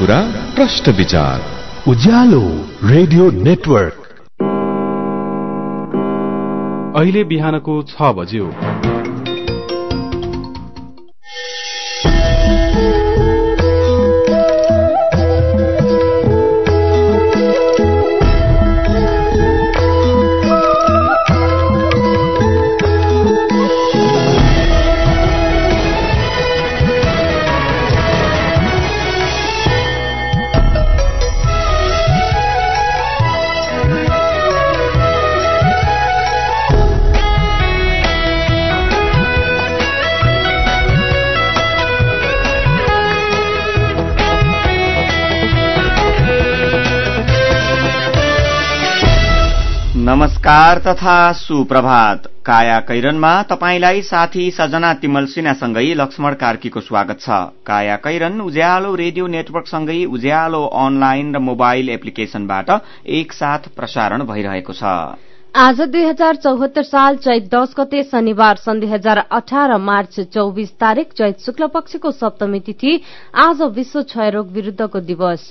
कुरा प्रश्न विचार। Ujyaalo radio network. अहिले बिहानको छ बज्यो। नमस्कार तथा सुप्रभात। काया कैरनमा तपाईंलाई साथी सजना तिमल सिन्हासँगै लक्ष्मण कार्कीको स्वागत छ। काया कैरन उज्यालो रेडियो नेटवर्कसँगै उज्यालो अनलाइन र मोबाइल एप्लिकेशनबाट एकसाथ प्रसारण भइरहेको छ। आज दुई हजार चौहत्तर साल चैत दश गते शनिबार सन् दुई हजार अठार मार्च चौबिस तारीक चैत शुक्ल पक्षको सप्तमी तिथि आज विश्व क्षयरोग विरूद्धको दिवस।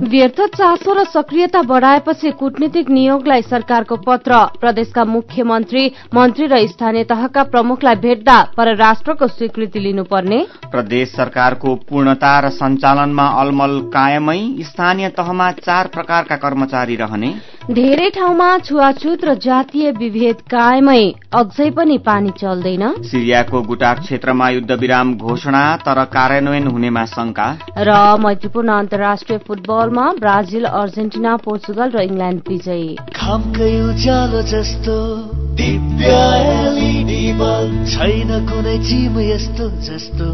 व्यर्थ चासो र सक्रियता बढ़ाएपछि कूटनीतिक नियोगलाई सरकारको पत्र। प्रदेशका मुख्यमन्त्री मन्त्री र स्थानीय तहका प्रमुखलाई भेट्दा परराष्ट्रको स्वीकृति लिनुपर्ने। प्रदेश सरकारको पूर्णता र सञ्चालनमा अलमल कायमै स्थानीय तहमा चार प्रकारका कर्मचारी रहने। धेरै ठाउँमा छुवाछुत र जातीय विभेद कायमै अझै पनि पानी चल्दैन। सिरियाको गुटाक क्षेत्रमा युद्ध विराम घोषणा तर कार्यान्वयन हुनेमा शंका र मैत्रीपूर्ण अन्तर्राष्ट्रिय फुटबलमा ब्राजिल अर्जेन्टिना पोर्चुगल र इङ्ल्याण्ड विजयी। जस्तो छैन कुनै यस्तो जस्तो।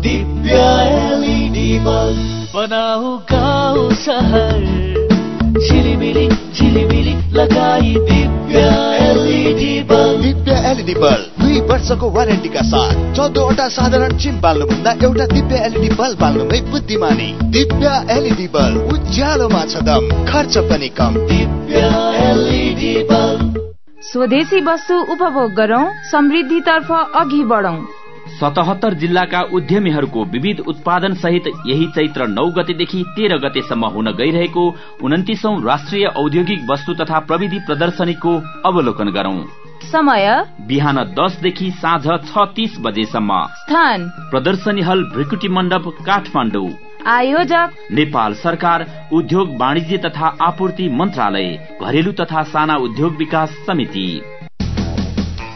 बनाऊ गाउँ सहर। झिलिमिली झिलिमिली लगाई Divya LED bulb Divya LED bulb दुई वर्षको वारेन्टीका साथ चौधवटा साधारण चिम बाल्नुभन्दा एउटा दिव्य एलइडी बल्ब बाल्नुमै बुद्धिमानी। दिव्य एलइडी बल्ब उज्यालोमा छ दम खर्च पनि कम। दिव्य एलइडी बल्ब स्वदेशी वस्तु उपभोग गरौं समृद्धितर्फ अघि बढौं। सतहत्तर जिल्लाका उद्यमीहरूको विविध उत्पादन सहित यही चैत्र नौ गतेदेखि तेह्र गतेसम्म हुन गइरहेको उन्तिसौं राष्ट्रिय औद्योगिक वस्तु तथा प्रविधि प्रदर्शनीको अवलोकन गरौं। समय। बिहान दसदेखि साँझ छ तीस बजेसम्म। स्थान। प्रदर्शनी हल भ्रिकुटी मण्डप काठमाडौँ। आयोजक। नेपाल सरकार उद्योग वाणिज्य तथा आपूर्ति मन्त्रालय घरेलु तथा साना उद्योग विकास समिति।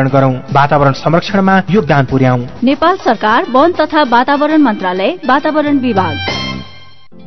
गरौं। वातावरण संरक्षणमा योगदान पुर्याउ। नेपाल सरकार वन तथा वातावरण मन्त्रालय वातावरण विभाग।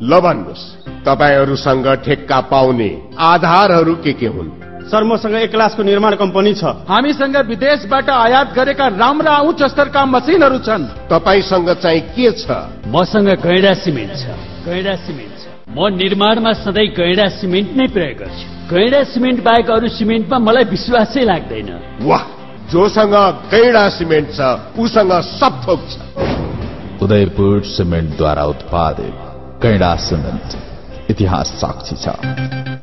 ल भन्नुहोस् तपाईँहरूसँग ठेक्का पाउने आधारहरू के के हुन्? सर मसँग एक क्लासको निर्माण कम्पनी छ। हामीसँग विदेशबाट आयात गरेका राम्रा उच्च स्तरका मसिनहरू छन्। तपाईँसँग चाहिँ के छ? मसँग गैडा सिमेन्ट छ। गैडा सिमेन्ट छ। म निर्माणमा सधैँ गैडा सिमेन्ट नै प्रयोग गर्छु। गैडा सिमेन्ट बाहेक अरू सिमेन्टमा मलाई विश्वासै लाग्दैन। वाह! जोसँग गैडा सिमेन्ट छ उसँग सब थोक छ। उदयपुर सिमेन्टद्वारा उत्पादित कैडा सिमेन्ट इतिहास साक्षी छ।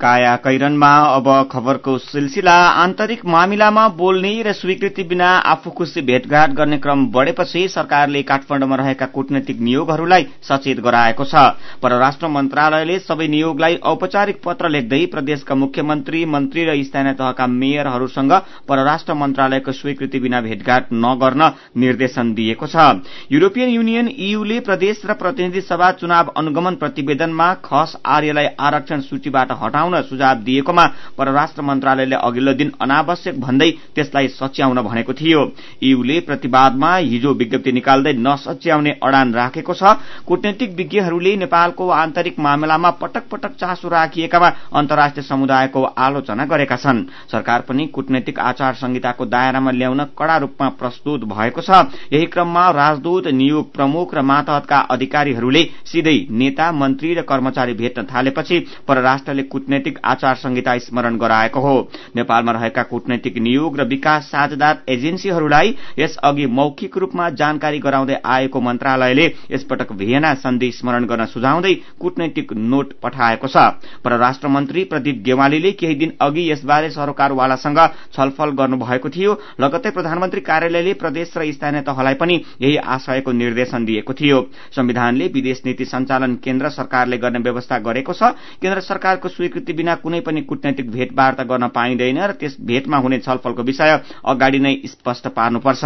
काया कैरनमा अब खबरको सिलसिला आन्तरिक मामिलामा बोल्ने र स्वीकृति बिना आफू खुशी भेटघाट गर्ने क्रम बढ़ेपछि सरकारले काठमाडौँमा रहेका कूटनैतिक नियोगहरूलाई सचेत गराएको छ। परराष्ट्र मन्त्रालयले सबै नियोगलाई औपचारिक पत्र लेख्दै प्रदेशका मुख्यमन्त्री मन्त्री र स्थानीय तहका मेयरहरूसँग परराष्ट्र मन्त्रालयको स्वीकृति बिना भेटघाट नगर्न निर्देशन दिएको छ। युरोपियन युनियन ईयूले प्रदेश र प्रतिनिधि सभा चुनाव अनुगमन प्रतिवेदनमा खस आर्यलाई आरक्षण सूचीबाट हटाउने हटाउन सुझाव दिएकोमा परराष्ट्र मन्त्रालयले अघिल्लो दिन अनावश्यक भन्दै त्यसलाई सच्याउन भनेको थियो। ईयूले प्रतिवादमा हिजो विज्ञप्ति निकाल्दै नसच्याउने अडान राखेको छ। कूटनैतिक विज्ञहरूले नेपालको आन्तरिक मामिलामा पटक पटक चासो राखिएकामा अन्तर्राष्ट्रिय समुदायको आलोचना गरेका छन्। सरकार पनि कूटनैतिक आचार संहिताको दायरामा ल्याउन कड़ा रूपमा प्रस्तुत भएको छ। यही क्रममा राजदूत नियोग प्रमुख र मातहतका अधिकारीहरूले सिधै नेता मन्त्री र कर्मचारी भेट्न थालेपछि परराष्ट्रले कूटनैतिक आचार संहिता स्मरण गराएको हो। नेपालमा रहेका कूटनैतिक नियोग र विकास साझेदार एजेन्सीहरूलाई यसअघि मौखिक रूपमा जानकारी गराउँदै आएको मन्त्रालयले यसपटक भियना सन्धि स्मरण गर्न सुझाउँदै कूटनैतिक नोट पठाएको छ। परराष्ट्र मन्त्री प्रदीप गेवालीले केही दिन अघि यसबारे सरकारवालासँग छलफल गर्नुभएको थियो। लगत्तै प्रधानमन्त्री कार्यालयले प्रदेश र स्थानीय तहलाई पनि यही आशयको निर्देशन दिएको थियो। संविधानले विदेश नीति सञ्चालन केन्द्र सरकारले गर्ने व्यवस्था गरेको छ। केन्द्र सरकारको स्वीकृति बिना कुनै पनि कूटनैतिक भेटवार्ता गर्न पाइँदैन र त्यस भेटमा हुने छलफलको विषय अगाडि नै स्पष्ट पार्नुपर्छ।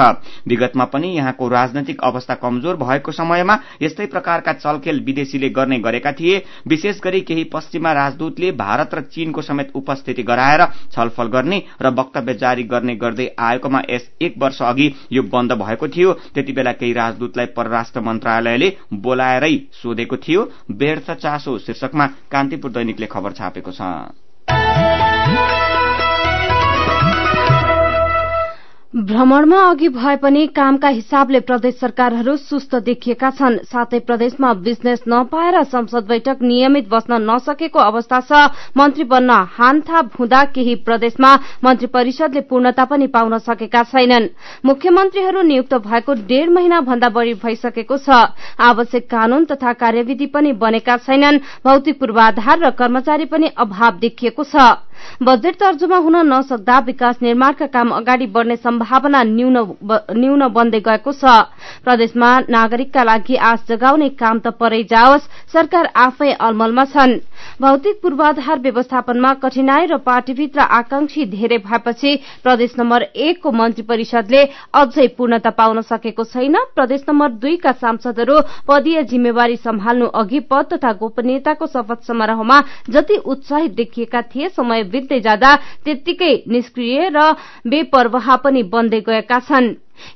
विगतमा पनि यहाँको राजनैतिक अवस्था कमजोर भएको समयमा यस्तै प्रकारका चलखेल विदेशीले गर्ने गरेका थिए। विशेष गरी केही पश्चिमा राजदूतले भारत र चीनको समेत उपस्थिति गराएर छलफल गर्ने र वक्तव्य जारी गर्ने गर्दै आएकोमा यस एक वर्ष अघि यो बन्द भएको थियो। त्यति बेला केही राजदूतलाई परराष्ट्र मन्त्रालयले बोलाएरै सोधेको थियो। व्यर्थ चासो शीर्षकमा कान्तिपुर दैनिकले खबर छापेको छ भ्रमणमा अघि भए पनि कामका हिसाबले प्रदेश सरकारहरू सुस्त देखिएका छन्। साथै प्रदेशमा बिजनेस नपाएर संसद बैठक नियमित बस्न नसकेको अवस्था छ। मन्त्री बन्न हानथाप हुँदा केही प्रदेशमा मन्त्री परिषदले पूर्णता पनि पाउन सकेका छैनन्। मुख्यमन्त्रीहरू नियुक्त भएको डेढ़ महिना भन्दा बढ़ी भइसकेको छ। आवश्यक कानून तथा कार्यविधि पनि बनेका छैनन्। भौतिक पूर्वाधार र कर्मचारी पनि अभाव देखिएको छ। बजेट तर्जुमा हुन नसक्दा विकास निर्माणका काम अगाडि बढ़ने सम्भावना न्यून बन्दै गएको छ। प्रदेशमा नागरिकका लागि आश जगाउने काम त परै जाओस् सरकार आफै अलमलमा छन्। भौतिक पूर्वाधार व्यवस्थापनमा कठिनाई र पार्टीभित्र आकांक्षी धेरै भएपछि प्रदेश नम्बर एकको मन्त्री परिषदले अझै पूर्णता पाउन सकेको छैन। प्रदेश नम्बर दुईका सांसदहरू पदीय जिम्मेवारी सम्हाल्नु अघि पद तथा गोपनीयताको शपथ समारोहमा जति उत्साहित देखिएका थिए समय बित्दै जाँदा त्यत्तिकै निष्क्रिय र बेपरवाह पनि बन्दै गएका छन्।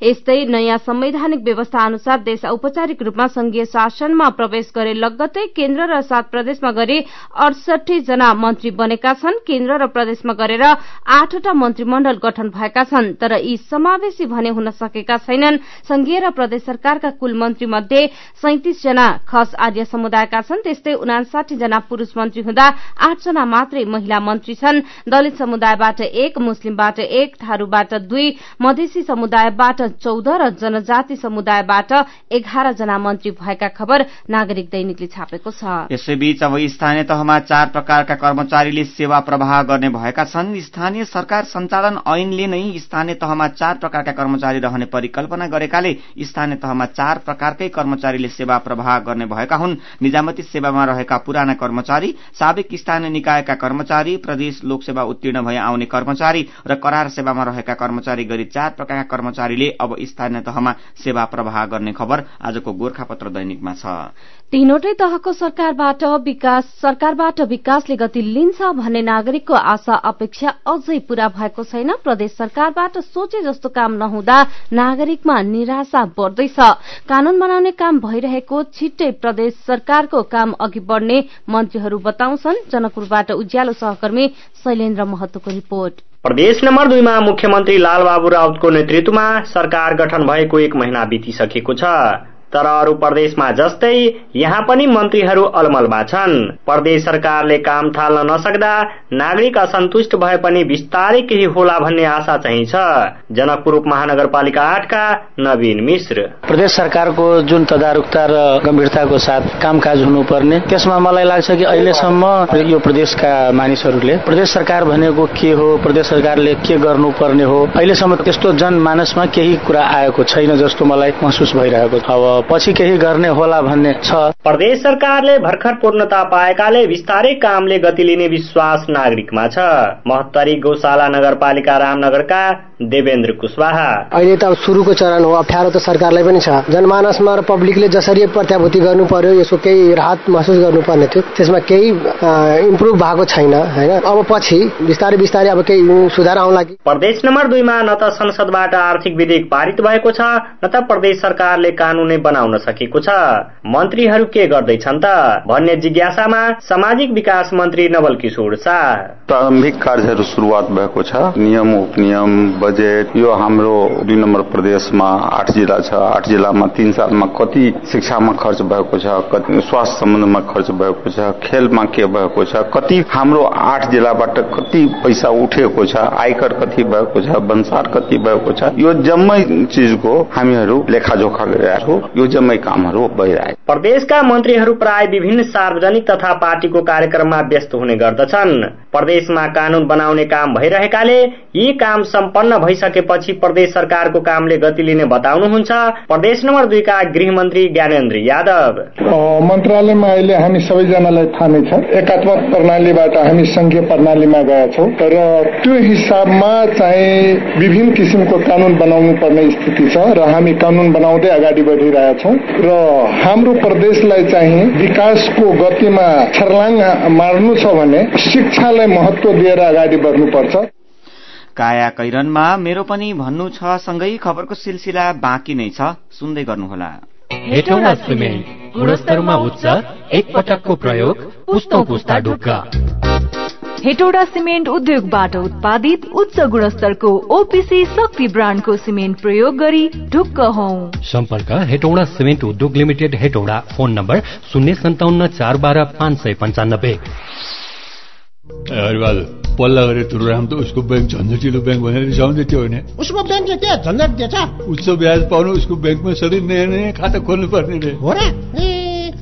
यस्तै नयाँ संवैधानिक व्यवस्था अनुसार देश औपचारिक रूपमा संघीय शासनमा प्रवेश गरे लगत्तै केन्द्र र सात प्रदेशमा गरी अडसठी जना मन्त्री बनेका छन्। केन्द्र र प्रदेशमा गरेर आठवटा मन्त्रीमण्डल गठन भएका छन् तर यी समावेशी भने हुन सकेका छैनन्। संघीय र प्रदेश सरकारका कुल मन्त्री मध्ये सैतिस जना खस आर्य समुदायका छन् त्यस्तै उनासाठी जना पुरूष मन्त्री हुँदा आठजना मात्रै महिला मन्त्री छन्। दलित समुदायबाट एक मुस्लिमबाट एक थारूबाट दुई मधेसी समुदायबाट चौध र जनजाति समुदायबाट एघार जना मन्त्री भएका खबर नागरिक दैनिकले छापेको छ। यसैबीच अब स्थानीय तहमा चार प्रकारका कर्मचारीले सेवा प्रवाह गर्ने भएका छन्। स्थानीय सरकार सञ्चालन ऐनले नै स्थानीय तहमा चार प्रकारका कर्मचारी रहने परिकल्पना गरेकाले स्थानीय तहमा चार प्रकारकै कर्मचारीले सेवा प्रवाह गर्ने भएका हुन्। निजामती सेवामा रहेका पुराना कर्मचारी साबिक स्थानीय निकायका कर्मचारी प्रदेश लोकसेवा उत्तीर्ण भए आउने कर्मचारी र करार सेवामा रहेका कर्मचारी गरी चार प्रकारका कर्मचारीले अब स्थानीय तहमा सेवा प्रवाह गर्ने खबर आजको गोर्खापत्र दैनिकमा छ। तीनवटै तहको सरकारबाट विकास सरकारबाट विकासले गति लिन्छ भन्ने नागरिकको आशा अपेक्षा अझै पूरा भएको छैन। प्रदेश सरकारबाट सोचे जस्तो काम नहुँदा नागरिकमा निराशा बढ़दैछ। कानून बनाउने काम भइरहेको छिट्टै प्रदेश सरकारको काम अघि बढ़ने मन्त्रीहरू बताउँछन्। जनकपुरबाट उज्यालो सहकर्मी शैलेन्द्र महतोको रिपोर्ट। प्रदेश नम्बर दुईमा मुख्यमन्त्री लालबाबु राउतको नेतृत्वमा सरकार गठन भएको एक महिना बितिसकेको छ। तर अरू प्रदेशमा जस्तै यहाँ पनि मन्त्रीहरू अलमलमा छन्। प्रदेश सरकारले काम थाल्न नसक्दा नागरिक असन्तुष्ट भए पनि बिस्तारै केही होला भन्ने आशा चाहिँ छ। जनकपुर उपमहानगरपालिका आठका नवीन मिश्र। प्रदेश सरकारको जुन तदारुकता र गम्भीरताको साथ कामकाज हुनुपर्ने त्यसमा मलाई लाग्छ कि अहिलेसम्म यो प्रदेशका मानिसहरूले प्रदेश सरकार भनेको के हो प्रदेश सरकारले के गर्नुपर्ने हो अहिलेसम्म त्यस्तो जनमानसमा केही कुरा आएको छैन जस्तो मलाई महसुस भइरहेको छ। अब पछि केही गर्ने होला भन्ने छ। प्रदेश सरकारले भर्खर पूर्णता पाएकाले विस्तारै कामले गति लिने विश्वास नागरिकमा छ। महत्तरी गौशाला नगरपालिका रामनगरका देवेन्द्र कुशवाहा अहिले त अब सुरुको चरण हो अप्ठ्यारो त सरकारलाई पनि छ। जनमानसमा र पब्लिकले जसरी प्रत्याभूति गर्नु पर्यो यसको केही राहत महसुस गर्नुपर्ने थियो। त्यसमा केही इम्प्रुभ भएको छैन होइन? अब पछि बिस्तारै बिस्तारै अब केही सुधार आउला कि प्रदेश नम्बर दुईमा न त संसदबाट आर्थिक विधेयक पारित भएको छ न त प्रदेश सरकारले कानूनै बनाउन सकेको छ। मन्त्रीहरू के गर्दैछन् त? भन्ने जिज्ञासामा सामाजिक विकास मन्त्री नवल किशोर शाह। प्रारम्भिक कार्यहरू सुरुवात भएको छ। नियम उपनियम बजेट यो हाम्रो दुई नम्बर प्रदेशमा आठ जिल्ला छ। आठ जिल्लामा तीन सालमा कति शिक्षामा खर्च भएको छ कति स्वास्थ्य सम्बन्धमा खर्च भएको छ खेलमा के भएको छ कति हाम्रो आठ जिल्लाबाट कति पैसा उठेको छ आयकर कति भएको छ भन्सार कति भएको छ यो जम्मै चिजको हामीहरू लेखाजोखा गरिरहेको यो जम्मै कामहरू भइरहेको प्रदेशका मन्त्रीहरू प्राय विभिन्न सार्वजनिक तथा पार्टीको कार्यक्रममा व्यस्त हुने गर्दछन्। प्रदेशमा कानून बनाउने काम भइरहेकाले यी काम सम्पन्न भइसकेपछि प्रदेश सरकारको कामले गति लिने बताउनुहुन्छ। प्रदेश नम्बर दुईका गृहमन्त्री ज्ञानेन्द्र यादव। मन्त्रालयमा अहिले हामी सबैजनालाई थाहा नै छ। एकात्मक प्रणालीबाट हामी संघीय प्रणालीमा गएका छौँ। र त्यो हिसाबमा चाहिँ विभिन्न किसिमको कानून बनाउनु पर्ने स्थिति छ र हामी कानून बनाउँदै अगाडि बढिरहेका छौँ। र हाम्रो प्रदेशलाई चाहिँ विकासको गतिमा छर्लाङ मार्नु छ भने शिक्षालाई महत्व दिएर अगाडि बढ्नुपर्छ। काया कैरनमा मेरो पनि भन्नु छ सँगै खबरको सिलसिला बाँकी नै छ। सुन्दै गर्नुहोला। हेटौँडा सिमेन्ट गुणस्तरमा उच्च एक पटकको प्रयोग पुस्तौँ पुस्ता ढुक्का। हेटौडा सिमेन्ट उद्योगबाट उत्पादित उच्च गुणस्तरको ओपिसी शक्ति ब्रान्डको सिमेन्ट प्रयोग गरी ढुक्क हौ। सम्पर्क हेटौडा सिमेन्ट उद्योग लिमिटेड हेटौडा। फोन नम्बर शून्य सन्ताउन्न चार बाह्र पाँच सय पन्चानब्बे। पल्ला गरेर तुरुराम त उसको ब्याङ्क झन्झटिलो ब्याङ्क भनेर रिसाउँदै थियो भने उसको ब्याङ्कले के झन्झट दिएछ। उच्च ब्याज पाउनु उसको ब्याङ्कमा सधैँ नयाँ नयाँ खाता खोल्नु पर्ने रे। हो र?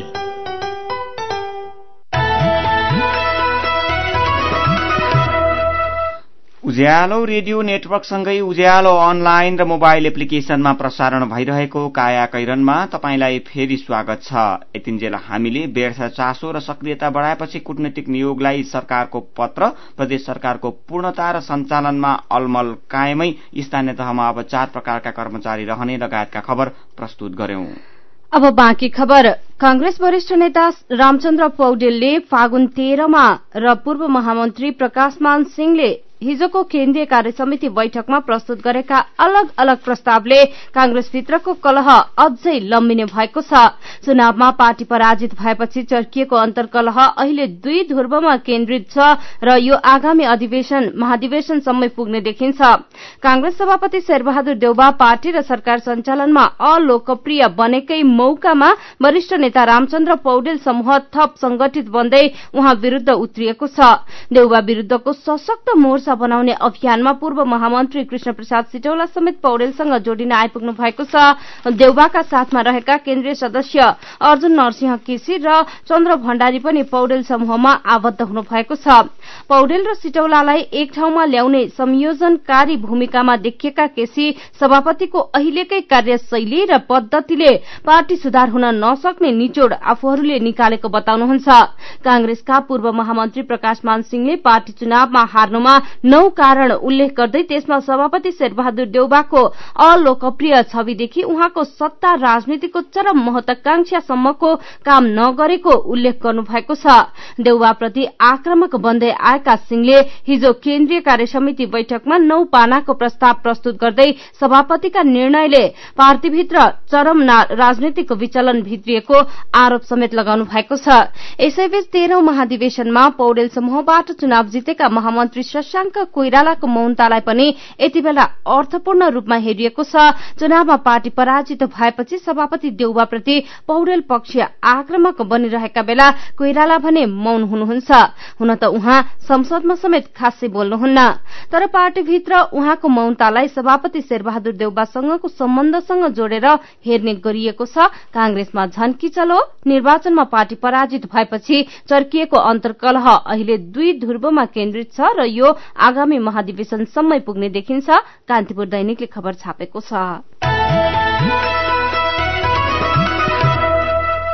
प्रणालीले उज्यालो रेडियो नेटवर्कसँगै उज्यालो अनलाइन र मोबाइल एप्लिकेशनमा प्रसारण भइरहेको काया कैरनमा तपाईँलाई फेरि स्वागत छ। यतिन्जेल हामीले व्यर्थ चासो र सक्रियता बढाएपछि कूटनीतिक नियोगलाई सरकारको पत्र प्रदेश सरकारको पूर्णता र सञ्चालनमा अलमल कायमै स्थानीय तहमा अब चार प्रकारका कर्मचारी रहने लगायतका खबर प्रस्तुत गर्यौं। अब बाँकी खबर। कांग्रेस वरिष्ठ नेता रामचन्द्र पौडेलले फागुन तेह्रमा र पूर्व महामन्त्री प्रकाशमान सिंहले हिजोको केन्द्रीय कार्य समिति बैठकमा प्रस्तुत गरेका अलग अलग प्रस्तावले कांग्रेसभित्रको कलह अझै लम्बिने भएको छ। चुनावमा पार्टी पराजित भएपछि चर्किएको अन्तर्कलह अहिले दुई ध्रुवमा केन्द्रित छ र यो आगामी अधिवेशन महाधिवेशनसम्मै पुग्ने देखिन्छ। कांग्रेस सभापति शेरबहादुर देउबा पार्टी र सरकार सञ्चालनमा अलोकप्रिय बनेकै मौकामा वरिष्ठ नेता रामचन्द्र पौडेल समूह थप संगठित बन्दै उहाँ विरूद्ध उत्रिएको छ। देउबा विरूद्धको सशक्त मोर्चा वेशभूषा बनाउने अभियानमा पूर्व महामन्त्री कृष्ण प्रसाद सिटौला समेत पौडेलसँग जोडिन आइपुग्नु भएको छ। देउबाका साथमा रहेका केन्द्रीय सदस्य अर्जुन नरसिंह केसी र चन्द्र भण्डारी पनि पौडेल समूहमा आबद्ध हुनु भएको छ। पौडेल र सिटौलालाई एक ठाउँमा ल्याउने संयोजनकारी भूमिकामा देखिएका केसी सभापतिको अहिलेकै कार्यशैली र पद्धतिले पार्टी सुधार हुन नसक्ने निचोड आफूहरूले निकालेको बताउनुहुन्छ। कांग्रेसका पूर्व महामन्त्री प्रकाश मान सिंहले पार्टी चुनावमा हार्नुमा नौ कारण उल्लेख गर्दै त्यसमा सभापति शेरबहादुर देउबाको अलोकप्रिय छविदेखि उहाँको सत्ता राजनीतिको चरम महत्वाकांक्षासम्मको काम नगरेको उल्लेख गर्नुभएको छ। देउबाप्रति आक्रमक बन्दै आएका सिंहले हिजो केन्द्रीय कार्यसमिति बैठकमा नौ पानाको प्रस्ताव प्रस्तुत गर्दै सभापतिका निर्णयले पार्टीभित्र चरम राजनीतिक विचलन भित्रिएको आरोप समेत लगाउनु भएको छ। यसैबीच तेह्रौं महाधिवेशनमा पौडेल समूहबाट चुनाव जितेका महामन्त्री शशाङ्क कोइरालाको मौनतालाई पनि यति बेला अर्थपूर्ण रूपमा हेरिएको छ। चुनावमा पार्टी पराजित भएपछि सभापति देउबाप्रति पौडेल पक्ष आक्रमक बनिरहेका बेला कोइराला भने मौन हुनुहुन्छ। हुन त उहाँ संसदमा समेत खासै बोल्नुहुन्न। तर पार्टीभित्र उहाँको मौनतालाई सभापति शेरबहादुर देउबासँगको सम्बन्धसँग जोडेर हेर्ने गरिएको छ। कांग्रेसमा झन्की चलो निर्वाचनमा पार्टी पराजित भएपछि चर्किएको अन्तर्कलह अहिले दुई ध्रुवमा केन्द्रित छ र यो आगामी महाधिवेशनसम्मै पुग्ने देखिन्छ। कान्तिपुर दैनिकले खबर छापेको छ।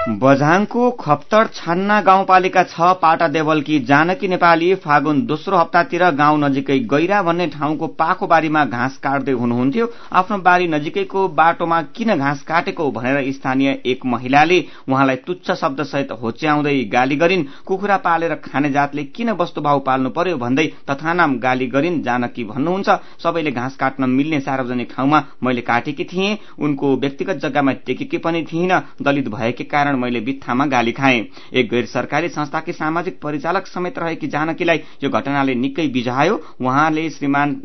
बझाङको खप्तर छान्ना गाउँपालिका छ पाटा देवलकी जानकी नेपाली फागुन दोस्रो हप्तातिर गाउँ नजिकै गैरा भन्ने ठाउँको पाखो बारीमा घाँस काट्दै हुनुहुन्थ्यो। आफ्नो बारी नजिकैको बाटोमा किन घाँस काटेको भनेर स्थानीय एक महिलाले उहाँलाई तुच्छ शब्दसहित होच्याउँदै गाली गरिन्। कुखुरा पालेर खाने जातले किन वस्तुभाव पाल्नु पर्यो भन्दै तथानाम गाली गरिन् जानकी भन्नुहुन्छ। सबैले घाँस काट्न मिल्ने सार्वजनिक ठाउँमा मैले काटेकी थिएँ। उनको व्यक्तिगत जग्गामा टेकेकी पनि थिइन। दलित भएकै कारण मैले बित्थामा गाली खाएँ। एक गैर सरकारी संस्थाकी सामाजिक परिचालक समेत रहेकी जानकीलाई यो घटनाले निकै बिझायो। उहाँले श्रीमान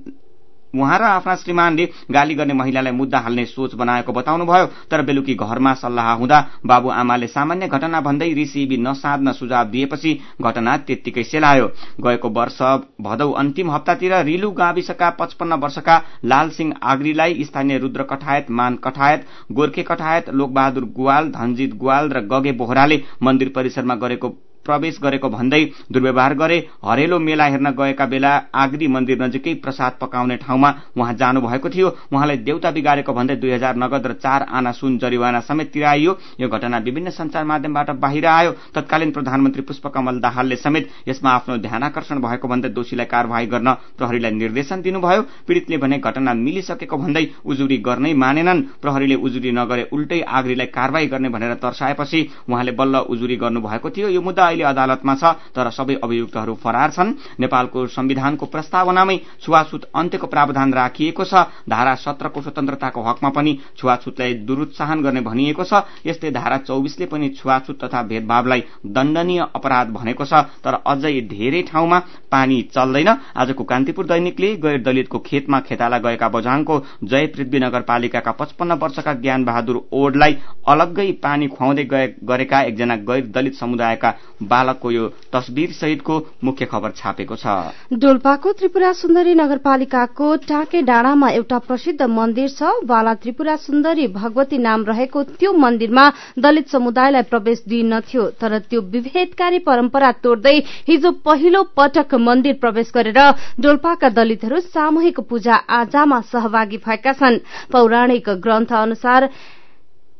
उहाँ र आफ्ना श्रीमानले गाली गर्ने महिलालाई मुद्दा हाल्ने सोच बनाएको बताउनुभयो तर बेलुकी घरमा सल्लाह हुँदा बाबु आमाले सामान्य घटना भन्दै रिसिबी नसाध्न सुझाव दिएपछि घटना त्यत्तिकै सेलायो। गएको वर्ष भदौ अन्तिम हप्तातिर रिलु गाविसका पचपन्न वर्षका लालसिंह आग्रीलाई स्थानीय रुद्र कठायत मान कठायत गोर्खे कठायत लोकबहादुर गुवाल धनजित गुवाल र गगे बोहराले मन्दिर परिसरमा गरेको प्रवेश गरेको भन्दै दुर्व्यवहार गरे हरेलो मेला हेर्न गएका बेला आग्री मन्दिर नजिकै प्रसाद पकाउने ठाउँमा उहाँ जानु भएको थियो। उहाँलाई देउता बिगारेको भन्दै दुई हजार नगद र चार आना सुन जरिवाना समेत तिराइयो। यो घटना विभिन्न संचार माध्यमबाट बाहिर आयो। तत्कालीन प्रधानमन्त्री पुष्पकमल दाहालले समेत यसमा आफ्नो ध्यानकर्षण भएको भन्दै दोषीलाई कार्यवाही गर्न प्रहरीलाई निर्देशन दिनुभयो। पीड़ितले भने घटना मिलिसकेको भन्दै उजुरी गर्नै मानेनन्। प्रहरीले उजुरी नगरे उल्टै आग्रीलाई कार्यवाही गर्ने भनेर तर्साएपछि उहाँले बल्ल उजुरी गर्नुभएको थियो। यो मुद्दा अहिले अदालतमा छ तर सबै अभियुक्तहरू फरार छन्। नेपालको संविधानको प्रस्तावनामै छुवाछुत अन्त्यको प्रावधान राखिएको छ। धारा सत्रको स्वतन्त्रताको हकमा पनि छुवाछुतलाई दुरुत्साहन गर्ने भनिएको छ। यस्तै धारा चौबिसले पनि छुवाछुत तथा भेदभावलाई दण्डनीय अपराध भनेको छ। तर अझै धेरै ठाउँमा पानी चल्दैन। आजको कान्तिपुर दैनिकले गैर दलितको खेतमा खेताला गएका बझाङको जय पृथ्वी नगरपालिकाका पचपन्न वर्षका ज्ञान बहादुर ओडलाई अलग्गै पानी खुवाउँदै गरेका एकजना गैर दलित समुदायका बालकको यो तस्बिर सहितको मुख्य खबर छापेको छ। डोल्पाको त्रिपुरा सुन्दरी नगरपालिकाको टाके डाँडामा एउटा प्रसिद्ध मन्दिर छ। बाला त्रिपुरा सुन्दरी भगवती नाम रहेको त्यो मन्दिरमा दलित समुदायलाई प्रवेश दिइनथ्यो तर त्यो विभेदकारी परम्परा तोड्दै हिजो पहिलो पटक मन्दिर प्रवेश गरेर डोल्पाका दलितहरू सामूहिक पूजा आजामा सहभागी भएका छन्। पौराणिक ग्रन्थ अनुसार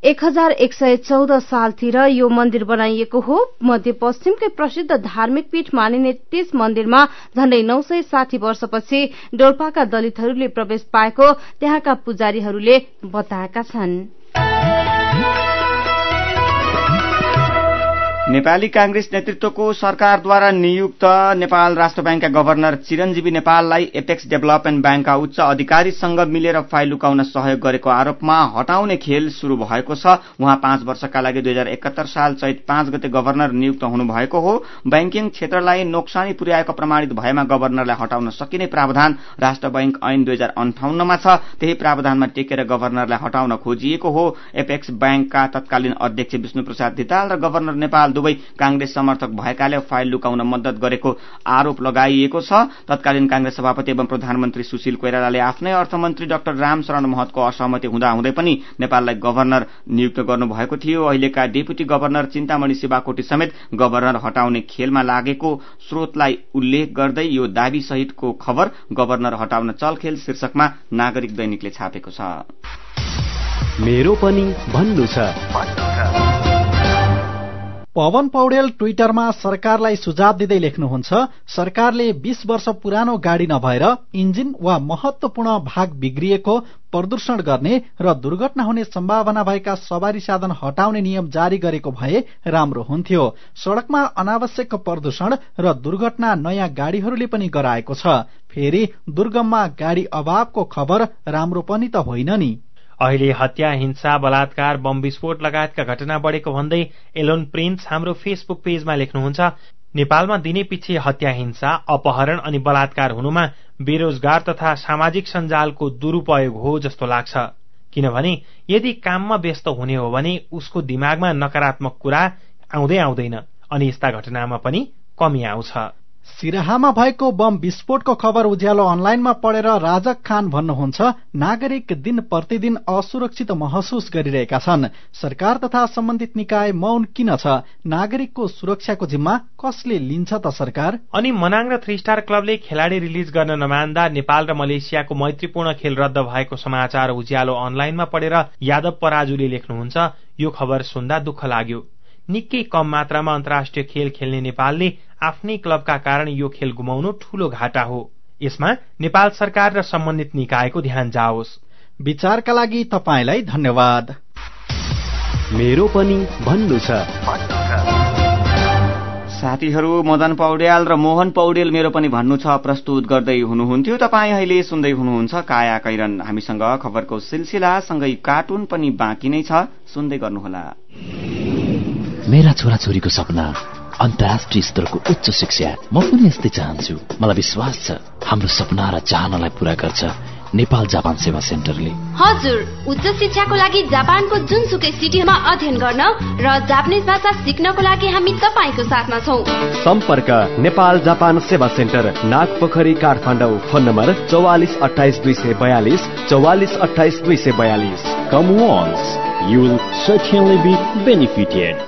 एक हजार एक सय चौध सालतिर यो मन्दिर बनाइएको हो। मध्यपश्चिमकै प्रसिद्ध धार्मिक पीठ मानिने त्यस मन्दिरमा झण्डै नौ सय साठी वर्षपछि डोल्पाका दलितहरूले प्रवेश पाएको त्यहाँका पुजारीहरूले बताएका छन्। नेपाली कांग्रेस नेतृत्वको सरकारद्वारा नियुक्त नेपाल राष्ट्र ब्याङ्कका गवर्नर चिरञ्जीवी नेपाललाई एपेक्स डेभलपमेन्ट ब्याङ्कका उच्च अधिकारीसँग मिलेर फाइल लुकाउन सहयोग गरेको आरोपमा हटाउने खेल शुरू भएको छ। उहाँ पाँच वर्षका लागि दुई हजार एकात्तर साल चैत पाँच गते गवर्नर नियुक्त हुनुभएको हो। ब्याङ्किङ क्षेत्रलाई नोक्सानी पुर्याएको प्रमाणित भएमा गवर्नरलाई हटाउन सकिने प्रावधान राष्ट्र ब्याङ्क ऐन दुई हजार अन्ठाउन्नमा छ। त्यही प्रावधानमा टेकेर गवर्नरलाई हटाउन खोजिएको हो। एपेक्स ब्याङ्कका तत्कालीन अध्यक्ष विष्णु प्रसाद धिताल र गवर्नर नेपाल दुवै कांग्रेस समर्थक भएकाले फाइल लुकाउन मद्दत गरेको आरोप लगाइएको छ। तत्कालीन कांग्रेस सभापति एवं प्रधानमन्त्री सुशील कोइरालाले आफ्नै अर्थमन्त्री डाक्टर रामशरण महतको असहमति हुँदाहुँदै पनि नेपाललाई गभर्नर नियुक्त गर्नुभएको थियो। अहिलेका डेपुटी गभर्नर चिन्तामणि शिवाकोटी समेत गभर्नर हटाउने खेलमा लागेको स्रोतलाई उल्लेख गर्दै यो दावी सहितको खबर गभर्नर हटाउन चलखेल शीर्षकमा नागरिक दैनिकले छापेको छ। मेरो पनि भन्नु छ। पवन पौडेल ट्विटरमा सरकारलाई सुझाव दिँदै लेख्नुहुन्छ सरकारले बीस वर्ष पुरानो गाड़ी नभएर इन्जिन वा महत्वपूर्ण भाग बिग्रिएको प्रदूषण गर्ने र दुर्घटना हुने सम्भावना भएका सवारी साधन हटाउने नियम जारी गरेको भए राम्रो हुन्थ्यो। सड़कमा अनावश्यक प्रदूषण र दुर्घटना नयाँ गाड़ीहरूले पनि गराएको छ। फेरि दुर्गममा गाड़ी अभावको खबर राम्रो पनि त होइन नि। अहिले हत्या हिंसा बलात्कार बम विस्फोट लगायतका घटना बढेको भन्दै एलोन प्रिन्स हाम्रो फेसबुक पेजमा लेख्नुहुन्छ नेपालमा दिने पछि हत्या हिंसा अपहरण अनि बलात्कार हुनुमा बेरोजगार तथा सामाजिक सञ्जालको दुरूपयोग हो जस्तो लाग्छ। किनभने यदि काममा व्यस्त हुने हो भने उसको दिमागमा नकारात्मक कुरा आउँदै आउँदैन अनि यस्ता घटनामा पनि कमी आउँछ। सिराहामा भएको बम विस्फोटको खबर उज्यालो अनलाइनमा पढेर राजक खान भन्नुहुन्छ नागरिक दिन प्रतिदिन असुरक्षित महसुस गरिरहेका छन्। सरकार तथा सम्बन्धित निकाय मौन किन छ? नागरिकको सुरक्षाको जिम्मा कसले लिन्छ त सरकार? अनि मनाङ र थ्री स्टार क्लबले खेलाड़ी रिलिज गर्न नमान्दा नेपाल र मलेसियाको मैत्रीपूर्ण खेल रद्द भएको समाचार उज्यालो अनलाइनमा पढेर यादव पराजुले लेख्नुहुन्छ। यो खबर सुन्दा दुःख लाग्यो। निकै कम मात्रामा अन्तर्राष्ट्रिय खेल खेल्ने नेपालले आफ्नै क्लबका कारण यो खेल गुमाउनु ठूलो घाटा हो। यसमा नेपाल सरकार र सम्बन्धित निकायको ध्यान जाओस्। विचारका लागि तपाईँलाई धन्यवाद। मेरो पनि भन्नु छ। साथीहरू मदन पौड्याल र मोहन पौडेल मेरो पनि भन्नु छ प्रस्तुत गर्दै हुनुहुन्थ्यो। तपाईँ अहिले सुन्दै हुनुहुन्छ काया कैरन। हामीसँग खबरको सिलसिला सँगै कार्टुन पनि बाँकी नै छ। सुन्दै गर्नुहोला। मेरा छोराछोरीको सपना अन्तर्राष्ट्रिय स्तरको उच्च शिक्षा। म पनि यस्तै चाहन्छु। मलाई विश्वास छ हाम्रो सपना र चाहनालाई पूरा गर्छ नेपाल जापान सेवा सेन्टरले। हजुर उच्च शिक्षाको लागि जापानको जुनसुकै सिटीमा अध्ययन गर्न र जापानिज भाषा सिक्नको लागि हामी तपाईँको साथमा छौ। सम्पर्क Nepal Japan Sewa centre Nagpokhari Kathmandu phone number चौवालिस अठाइस दुई सय बयालिस चौवालिस अठाइस दुई सय बयालिस। Come once you will certainly be benefited.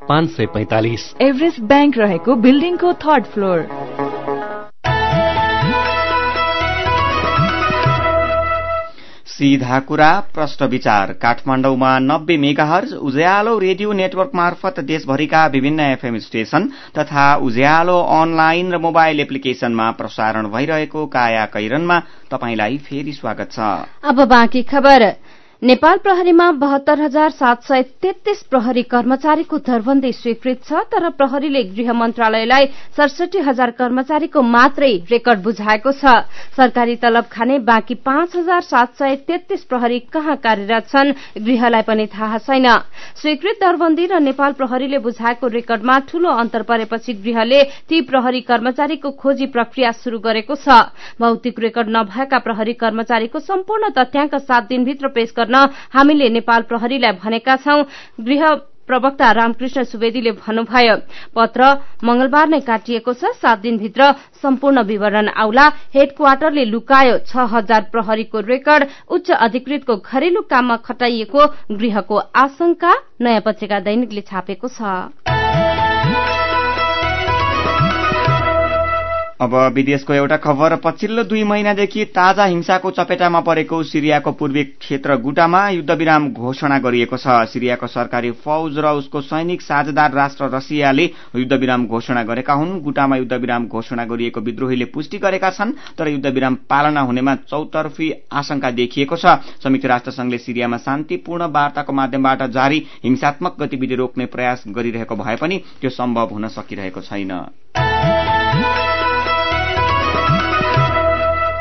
पाँच सय पैतालिस। एभरेस्ट ब्याङ्क रहेको बिल्डिङको थर्ड फ्लोर सीधा कुरा प्रश्न विचार। काठमाडौँमा नब्बे मेगाहर्ज उज्यालो रेडियो नेटवर्क मार्फत देशभरिका विभिन्न एफएम स्टेशन तथा उज्यालो अनलाइन र मोबाइल एप्लिकेशनमा प्रसारण भइरहेको काया कैरनमा तपाईंलाई फेरि स्वागत छ। अब बाँकी खबर। नेपाल प्रहरीमा बहत्तर हजार सात सय तेत्तीस प्रहरी कर्मचारीको दरबन्दी स्वीकृत छ तर प्रहरीले गृह मन्त्रालयलाई सडसठी हजार कर्मचारीको मात्रै रेकर्ड बुझाएको छ। सरकारी तलब खाने बाँकी पाँच हजार सात सय तेत्तीस प्रहरी कहाँ कार्यरत छन् गृहलाई पनि थाहा छैन। स्वीकृत दरबन्दी र नेपाल प्रहरीले बुझाएको रेकर्डमा ठूलो अन्तर परेपछि गृहले ती प्रहरी कर्मचारीको खोजी प्रक्रिया शुरू गरेको छ। भौतिक रेकर्ड नभएका प्रहरी कर्मचारीको सम्पूर्ण तथ्याङ्क सात दिनभित्र पेश गर्न हामीले नेपाल प्रहरीलाई भनेका छौं। गृह प्रवक्ता रामकृष्ण सुवेदीले भन्नुभयो पत्र मंगलबार नै काटिएको छ सात दिनभित्र सम्पूर्ण विवरण आउला। हेड क्वार्टरले लुकायो छ हजार प्रहरीको रेकर्ड उच्च अधिकृतको घरेलु काममा खटाइएको गृहको आशंका। नयाँ पत्रिका दैनिकले छापेको छ। अब विदेशको एउटा खबर पछिल्लो दुई महिनादेखि ताजा हिंसाको चपेटामा परेको सिरियाको पूर्वी क्षेत्र गुटामा युद्धविराम घोषणा गरिएको छ। सिरियाको सरकारी फौज र उसको सैनिक साझेदार राष्ट्र रसियाले युद्धविराम घोषणा गरेका हुन्। गुटामा युद्धविराम घोषणा गरिएको विद्रोहीले पुष्टि गरेका छन् तर युद्धविराम पालना हुनेमा चौतर्फी आशंका देखिएको छ। संयुक्त राष्ट्र संघले सिरियामा शान्तिपूर्ण वार्ताको माध्यमबाट जारी हिंसात्मक गतिविधि रोक्ने प्रयास गरिरहेको भए पनि त्यो सम्भव हुन सकिरहेको छैन।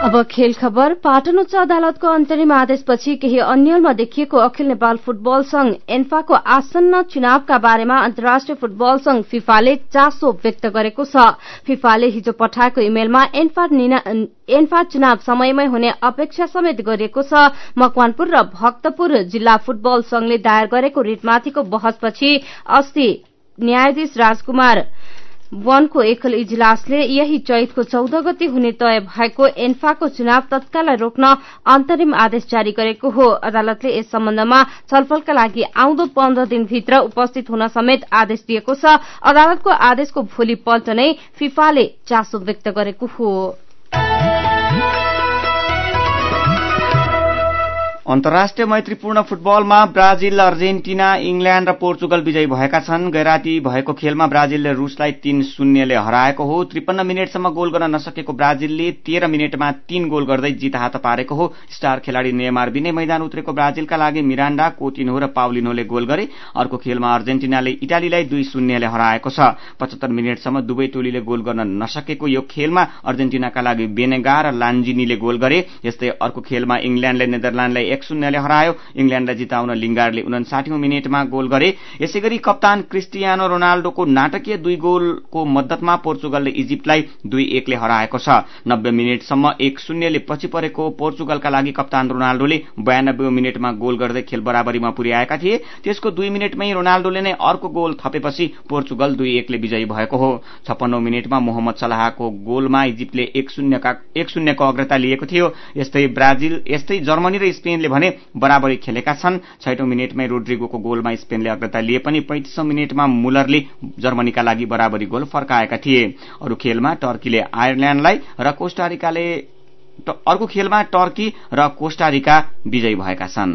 अब खेल खबर पाटन उच्च अदालतको अन्तरिम आदेशपछि केही अन्यलमा देखिएको अखिल नेपाल फुटबल संघ एन्फाको आसन्न चुनावका बारेमा अन्तर्राष्ट्रिय फुटबल संघ फिफाले चासो व्यक्त गरेको छ। फिफाले हिजो पठाएको इमेलमा एन्फा चुनाव समयमै हुने अपेक्षा समेत गरिएको छ। मकवानपुर र भक्तपुर जिल्ला फुटबल संघले दायर गरेको रिटमाथिको बहसपछि अस्ति न्यायाधीश राजकुमार वनको एकल इजलासले यही चैतको चौध गति हुने तय भएको एन्फाको चुनाव तत्काल रोक्न अन्तरिम आदेश जारी गरेको हो। अदालतले यस सम्बन्धमा छलफलका लागि आउँदो पन्ध्र दिनभित्र उपस्थित हुन समेत आदेश दिएको छ। अदालतको आदेशको भोलिपल्ट नै फिफाले चासो व्यक्त गरेको हो। अन्तर्राष्ट्रिय मैत्रीपूर्ण फुटबलमा ब्राजिल अर्जेन्टिना इङ्ल्याण्ड र पोर्चुगल विजयी भएका छन्। गैराती भएको खेलमा ब्राजिलले रूसलाई तीन शून्यले हराएको हो। त्रिपन्न मिनटसम्म गोल गर्न नसकेको ब्राजिलले तेह्र मिनटमा तीन गोल गर्दै जित हात पारेको हो। स्टार खेलाड़ी नेमार बिनै मैदान उत्रेको ब्राजिलका लागि मिराण्डा कोटिनो र पाउलिनोले गोल गरे। अर्को खेलमा अर्जेन्टिनाले इटालीलाई दुई शून्यले हराएको छ। पचहत्तर मिनटसम्म दुवै टोलीले गोल गर्न नसकेको यो खेलमा अर्जेन्टिनाका लागि बेनेगा र लान्जिनीले गोल गरे। यस्तै अर्को खेलमा इङ्ल्याण्डले नेदरल्याण्डलाई एक शून्यले हरायो। इङ्ल्याण्डलाई जिताउन लिङ्गारले उन्साठी मिनटमा गोल गरे। यसै गरी कप्तान क्रिस्टियानो रोनाल्डोको नाटकीय दुई गोलको मद्दतमा पोर्चुगलले इजिप्टलाई दुई एकले हराएको छ। नब्बे मिनटसम्म एक शून्यले पछि परेको पोर्चुगलका लागि कप्तान रोनाल्डोले बयानब्बे मिनटमा गोल गर्दै खेल बराबरीमा पुर्याएका थिए। त्यसको दुई मिनटमै रोनाल्डोले नै अर्को गोल थपेपछि पोर्चुगल दुई एकले विजयी भएको हो। छप्पन्नौ मिनटमा मोहम्मद सलाहको गोलमा इजिप्टले एक शून्यको अग्रता लिएको थियो। यस्तै ब्राजिल यस्तै जर्मनी र स्पेनले भने बराबरी खेलेका छन्। छैटौं मिनटमै रोड्रिगोको गोलमा स्पेनले अग्रता लिए पनि पैंतिसौं मिनटमा मुलरले जर्मनीका लागि बराबरी गोल फर्काएका थिए। अरू खेलमा टर्कीले आयरल्याण्डलाई र कोष्टारिकाले अर्को खेलमा टर्की र कोष्टारिका विजयी भएका छन्।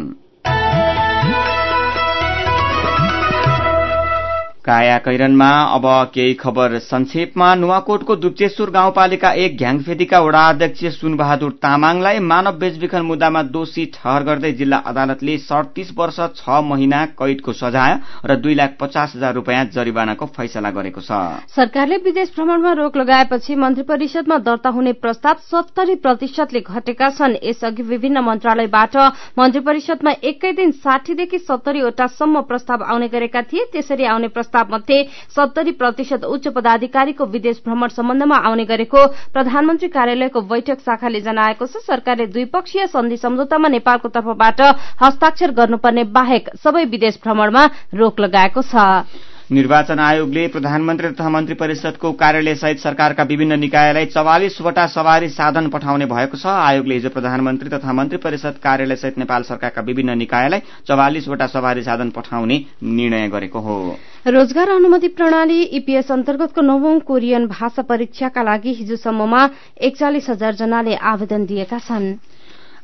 काया कैरनमा अब केही खबर संक्षेपमा नुवाकोटको दुप्चेश्वर गाउँपालिका एक घ्याङफेदीका वडा अध्यक्ष सुनबहादुर तामाङलाई मानव बेचबिखन मुद्दामा दोषी ठहर गर्दै जिल्ला अदालतले सडतिस वर्ष छ महिना कैदको सजाय र दुई लाख पचास हजार रूपियाँ जरिवानाको फैसला गरेको छ। सरकारले विदेश भ्रमणमा रोक लगाएपछि मन्त्री परिषदमा दर्ता हुने प्रस्ताव सत्तरी प्रतिशतले घटेका छन्। यसअघि विभिन्न मन्त्रालयबाट मन्त्री परिषदमा एकै दिन साठीदेखि सत्तरीवटासम्म प्रस्ताव आउने गरेका थिए। त्यसरी आउने प्रस्ताव मध्ये सत्तरी प्रतिशत उच्च पदाधिकारीको विदेश भ्रमण सम्बन्धमा आउने गरेको प्रधानमन्त्री कार्यालयको बैठक शाखाले जनाएको छ। सरकारले द्विपक्षीय सन्धि सम्झौतामा नेपालको तर्फबाट हस्ताक्षर गर्नुपर्ने बाहेक सबै विदेश भ्रमणमा रोक लगाएको छ। निर्वाचन आयोगले प्रधानमन्त्री तथा मन्त्री परिषदको कार्यालय सहित सरकारका विभिन्न निकायलाई चौवालिसवटा सवारी साधन पठाउने भएको छ। आयोगले हिजो प्रधानमन्त्री तथा मन्त्री परिषद कार्यालय सहित नेपाल सरकारका विभिन्न निकायलाई चौवालिसवटा सवारी साधन पठाउने निर्णय गरेको हो। रोजगार अनुमति प्रणाली ईपीएस अन्तर्गतको नवौं कोरियन भाषा परीक्षाका लागि हिजोसम्ममा एकचालिस हजार जनाले आवेदन दिएका छन्।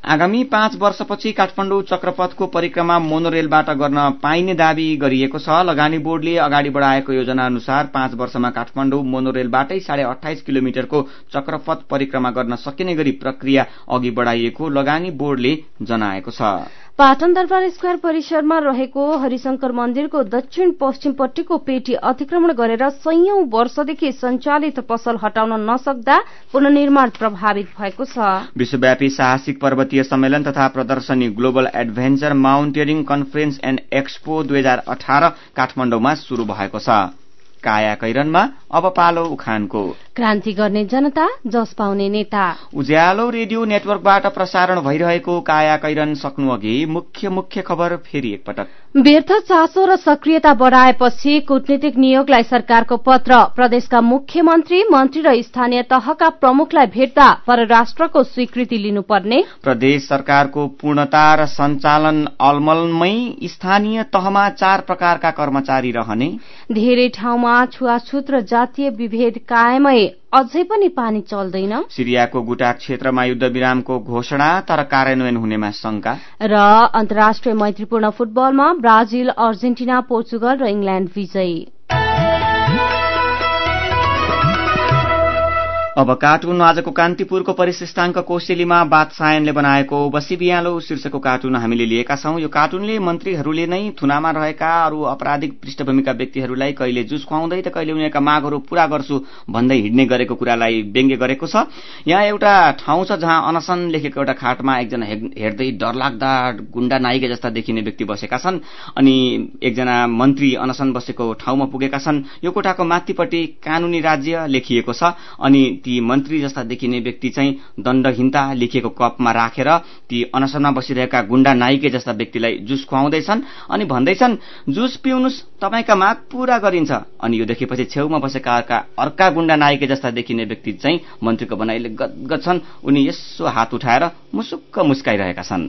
आगामी पाँच वर्षपछि काठमाडौँ चक्रपथको परिक्रमा मोनोरेलबाट गर्न पाइने दावी गरिएको छ। लगानी बोर्डले अगाडि बढाएको योजना अनुसार पाँच वर्षमा काठमाडौँ मोनोरेलबाटै साढे अठाइस किलोमिटरको चक्रपथ परिक्रमा गर्न सकिने गरी प्रक्रिया अघि बढाइएको लगानी बोर्डले जनाएको छ। पाटन दरबार स्क्वायर परिसरमा रहेको हरिशंकर मन्दिरको दक्षिण पश्चिमपट्टिको पेटी अतिक्रमण गरेर कैयौं वर्षदेखि सञ्चालित पसल हटाउन नसक्दा पुननिर्माण प्रभावित भएको छ। विश्वव्यापी साहसिक पर्वतीय सम्मेलन तथा प्रदर्शनी global adventure mountaineering conference and expo दुई हजार अठार काठमाडौँमा शुरू भएको छ। काया कैरनमा अब पालो उखानको। क्रान्ति गर्ने जनता जस पाउने नेता। उज्यालो रेडियो नेटवर्कबाट प्रसारण भइरहेको काया कैरन सक्नु अघि मुख्य मुख्य खबर फेरि एकपटक। व्यर्थ चासो र सक्रियता बढाएपछि कूटनीतिक नियोगलाई सरकारको पत्र। प्रदेशका मुख्यमन्त्री मन्त्री र स्थानीय तहका प्रमुखलाई भेट्दा परराष्ट्रको स्वीकृति लिनुपर्ने। प्रदेश सरकारको पूर्णता र सञ्चालन अलमलमै स्थानीय तहमा चार प्रकारका कर्मचारी रहने। धेरै ठाउँमा छुवाछुत र जातीय विभेद कायमै अझै पनि पानी चल्दैन। सिरियाको गुटाक क्षेत्रमा युद्ध विरामको घोषणा तर कार्यान्वयन हुनेमा शंका र अन्तर्राष्ट्रिय मैत्रीपूर्ण फुटबलमा ब्राजिल अर्जेन्टिना पोर्चुगल र इङ्ल्याण्ड विजयी। अब कार्टुन आजको कान्तिपुरको परिशिष्टाङ्क कोसेलीमा बादशायनले बनाएको बसी बिहालो शीर्षकको कार्टुन हामीले लिएका छौं। यो कार्टुनले मन्त्रीहरूले नै थुनामा रहेका अरू आपराधिक पृष्ठभूमिका व्यक्तिहरूलाई कहिले जुस खुवाउँदै त कहिले उनीहरूका मागहरू पूरा गर्छु भन्दै हिँड्ने गरेको कुरालाई व्यङ्ग्य गरेको छ। यहाँ एउटा ठाउँ छ जहाँ अनसन लेखेको एउटा खाटमा एकजना हेर्दै डरलाग्दा गुण्डा नाइके जस्ता देखिने व्यक्ति बसेका छन् अनि एकजना मन्त्री अनसन बसेको ठाउँमा पुगेका छन्। यो कोठाको माथिपट्टि कानूनी राज्य लेखिएको छ अनि ती मन्त्री जस्ता देखिने व्यक्ति चाहिँ दण्डहीनता लेखिएको कपमा राखेर ती अनसनमा बसिरहेका गुण्डा नाइके जस्ता व्यक्तिलाई जुस खुवाउँदैछन् अनि भन्दैछन् जुस पिउनुहोस् तपाईँका माग पूरा गरिन्छ अनि यो देखेपछि छेउमा बसेका अर्का गुण्डा नाइके जस्ता देखिने व्यक्ति चाहिँ मन्त्रीको बनाइले गदगद छन्। उनी यसो हात उठाएर मुसुक्क मुस्काइरहेका छन्।